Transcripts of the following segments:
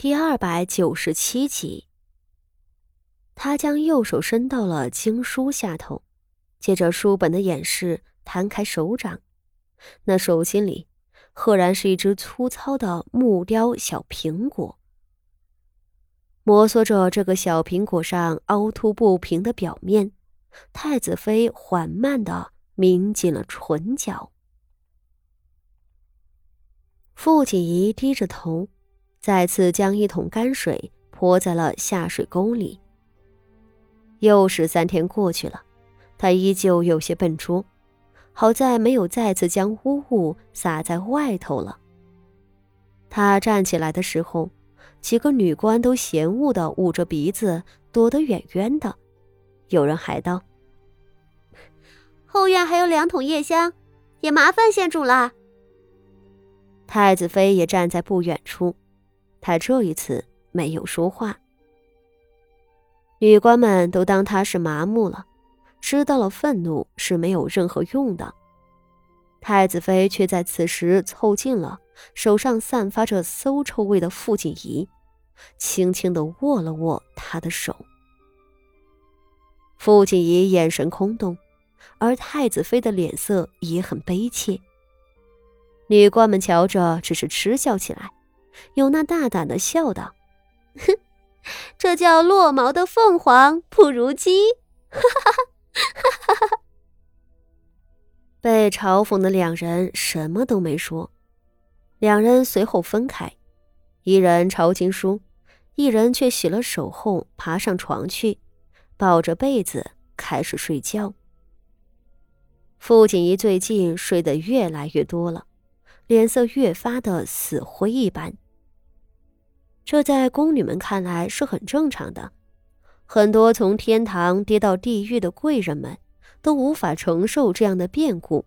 第二百九十七集，他将右手伸到了经书下头，借着书本的掩饰，摊开手掌，那手心里赫然是一只粗糙的木雕小苹果。摩挲着这个小苹果上凹凸不平的表面，太子妃缓慢的抿紧了唇角。傅锦仪低着头。再次将一桶泔水泼在了下水沟里。又是三天过去了，他依旧有些笨拙，好在没有再次将污物洒在外头了。他站起来的时候，几个女官都嫌恶的捂着鼻子躲得远远的。有人还道：“后院还有两桶夜香，也麻烦县主了。”太子妃也站在不远处。他这一次没有说话，女官们都当他是麻木了，知道了愤怒是没有任何用的。太子妃却在此时凑近了手上散发着馊臭味的傅锦仪，轻轻的握了握他的手。傅锦仪眼神空洞，而太子妃的脸色也很悲切。女官们瞧着，只是嗤笑起来。有那大胆的笑道：“哼，这叫落毛的凤凰不如鸡。”哈哈哈哈哈！被嘲讽的两人什么都没说。两人随后分开，一人抄经书，一人却洗了手后爬上床去，抱着被子开始睡觉。傅锦仪最近睡得越来越多了，脸色越发的死灰一般。这在宫女们看来是很正常的，很多从天堂跌到地狱的贵人们都无法承受这样的变故，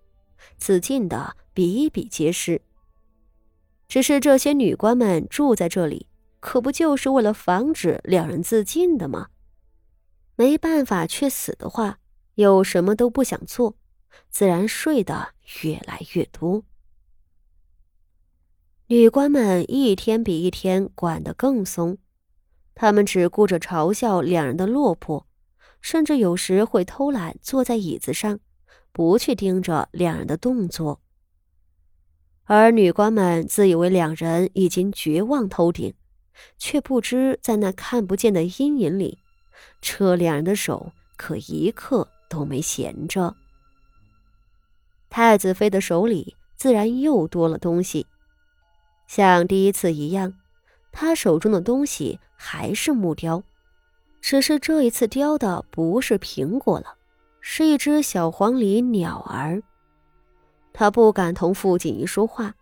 自尽的比比皆是。只是这些女官们住在这里，可不就是为了防止两人自尽的吗？没办法却死的话，又什么都不想做，自然睡得越来越多。女官们一天比一天管得更松，她们只顾着嘲笑两人的落魄，甚至有时会偷懒坐在椅子上，不去盯着两人的动作。而女官们自以为两人已经绝望透顶，却不知在那看不见的阴影里，扯两人的手可一刻都没闲着。太子妃的手里自然又多了东西。像第一次一样，他手中的东西还是木雕，只是这一次雕的不是苹果了，是一只小黄鹂鸟儿。他不敢同傅锦仪说话，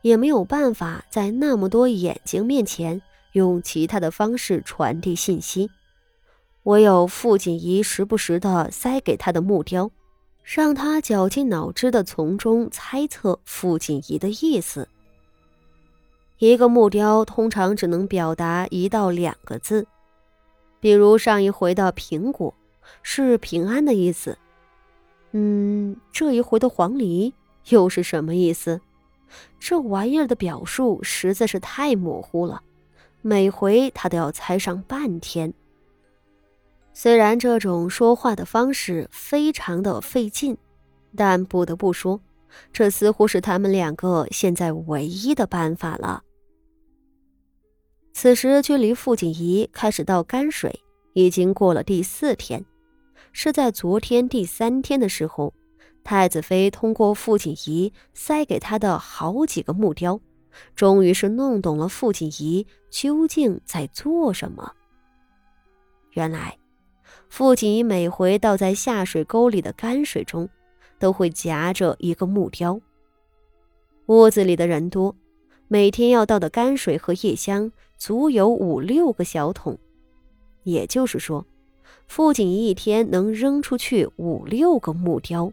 也没有办法在那么多眼睛面前用其他的方式传递信息，唯有傅锦仪时不时的塞给他的木雕，让他绞尽脑汁的从中猜测傅锦仪的意思。一个木雕通常只能表达一到两个字，比如上一回的苹果是平安的意思，嗯，这一回的黄鹂又是什么意思？这玩意儿的表述实在是太模糊了，每回他都要猜上半天。虽然这种说话的方式非常的费劲，但不得不说，这似乎是他们两个现在唯一的办法了。此时距离傅锦仪开始倒泔水已经过了第四天，是在昨天第三天的时候，太子妃通过傅锦仪塞给她的好几个木雕，终于是弄懂了傅锦仪究竟在做什么。原来，傅锦仪每回倒在下水沟里的泔水中，都会夹着一个木雕。屋子里的人多，每天要倒的泔水和夜香。足有五六个小桶，也就是说，傅锦一天能扔出去五六个木雕。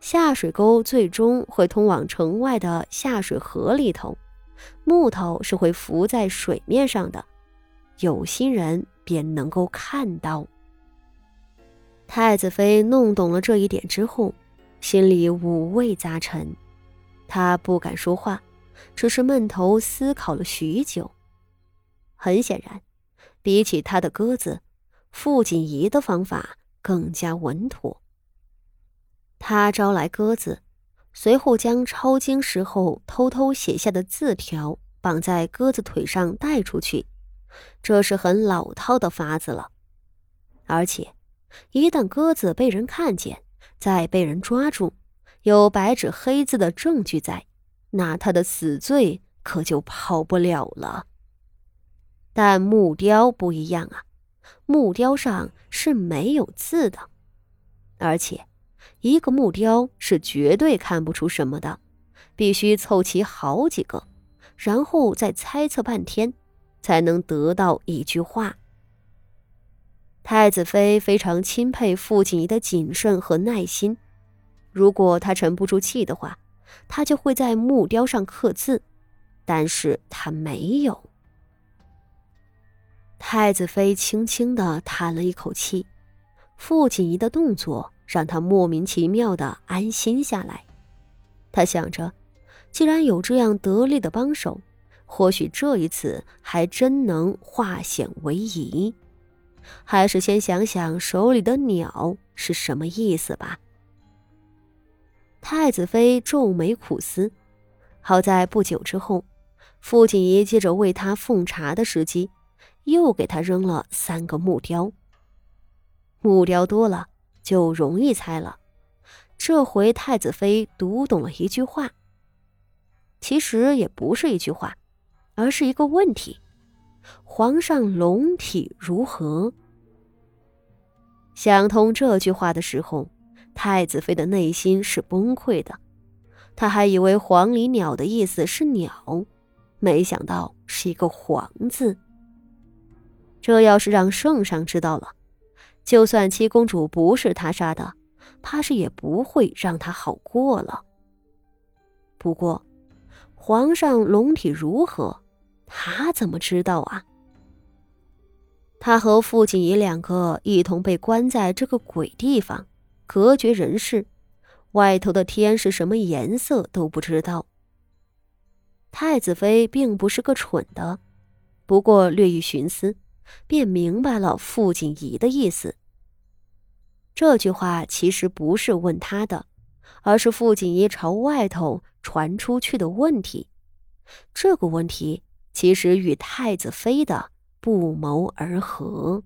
下水沟最终会通往城外的下水河里头，木头是会浮在水面上的，有心人便能够看到。太子妃弄懂了这一点之后，心里五味杂陈，她不敢说话。只是闷头思考了许久，很显然，比起他的鸽子，傅锦仪的方法更加稳妥。他招来鸽子，随后将抄经时候偷偷写下的字条绑在鸽子腿上带出去，这是很老套的法子了。而且，一旦鸽子被人看见，再被人抓住，有白纸黑字的证据在，那他的死罪可就跑不了了。但木雕不一样啊，木雕上是没有字的，而且一个木雕是绝对看不出什么的，必须凑齐好几个，然后再猜测半天，才能得到一句话。太子妃非常钦佩傅锦仪的谨慎和耐心。如果他沉不住气的话，他就会在木雕上刻字，但是他没有。太子妃轻轻的叹了一口气，傅锦仪的动作让他莫名其妙的安心下来。他想着，既然有这样得力的帮手，或许这一次还真能化险为夷。还是先想想手里的鸟是什么意思吧。太子妃皱眉苦思，好在不久之后，傅锦仪借着为他奉茶的时机，又给他扔了三个木雕。木雕多了就容易猜了。这回太子妃读懂了一句话，其实也不是一句话，而是一个问题。皇上龙体如何？想通这句话的时候，太子妃的内心是崩溃的。她还以为黄鹂鸟的意思是鸟，没想到是一个“黄”字。这要是让圣上知道了，就算七公主不是他杀的，怕是也不会让他好过了。不过，皇上龙体如何？他怎么知道啊？他和傅锦仪两个一同被关在这个鬼地方，隔绝人世，外头的天是什么颜色都不知道。太子妃并不是个蠢的，不过略一寻思，便明白了傅锦仪的意思。这句话其实不是问他的，而是傅锦仪朝外头传出去的问题。这个问题。其实与太子妃的不谋而合。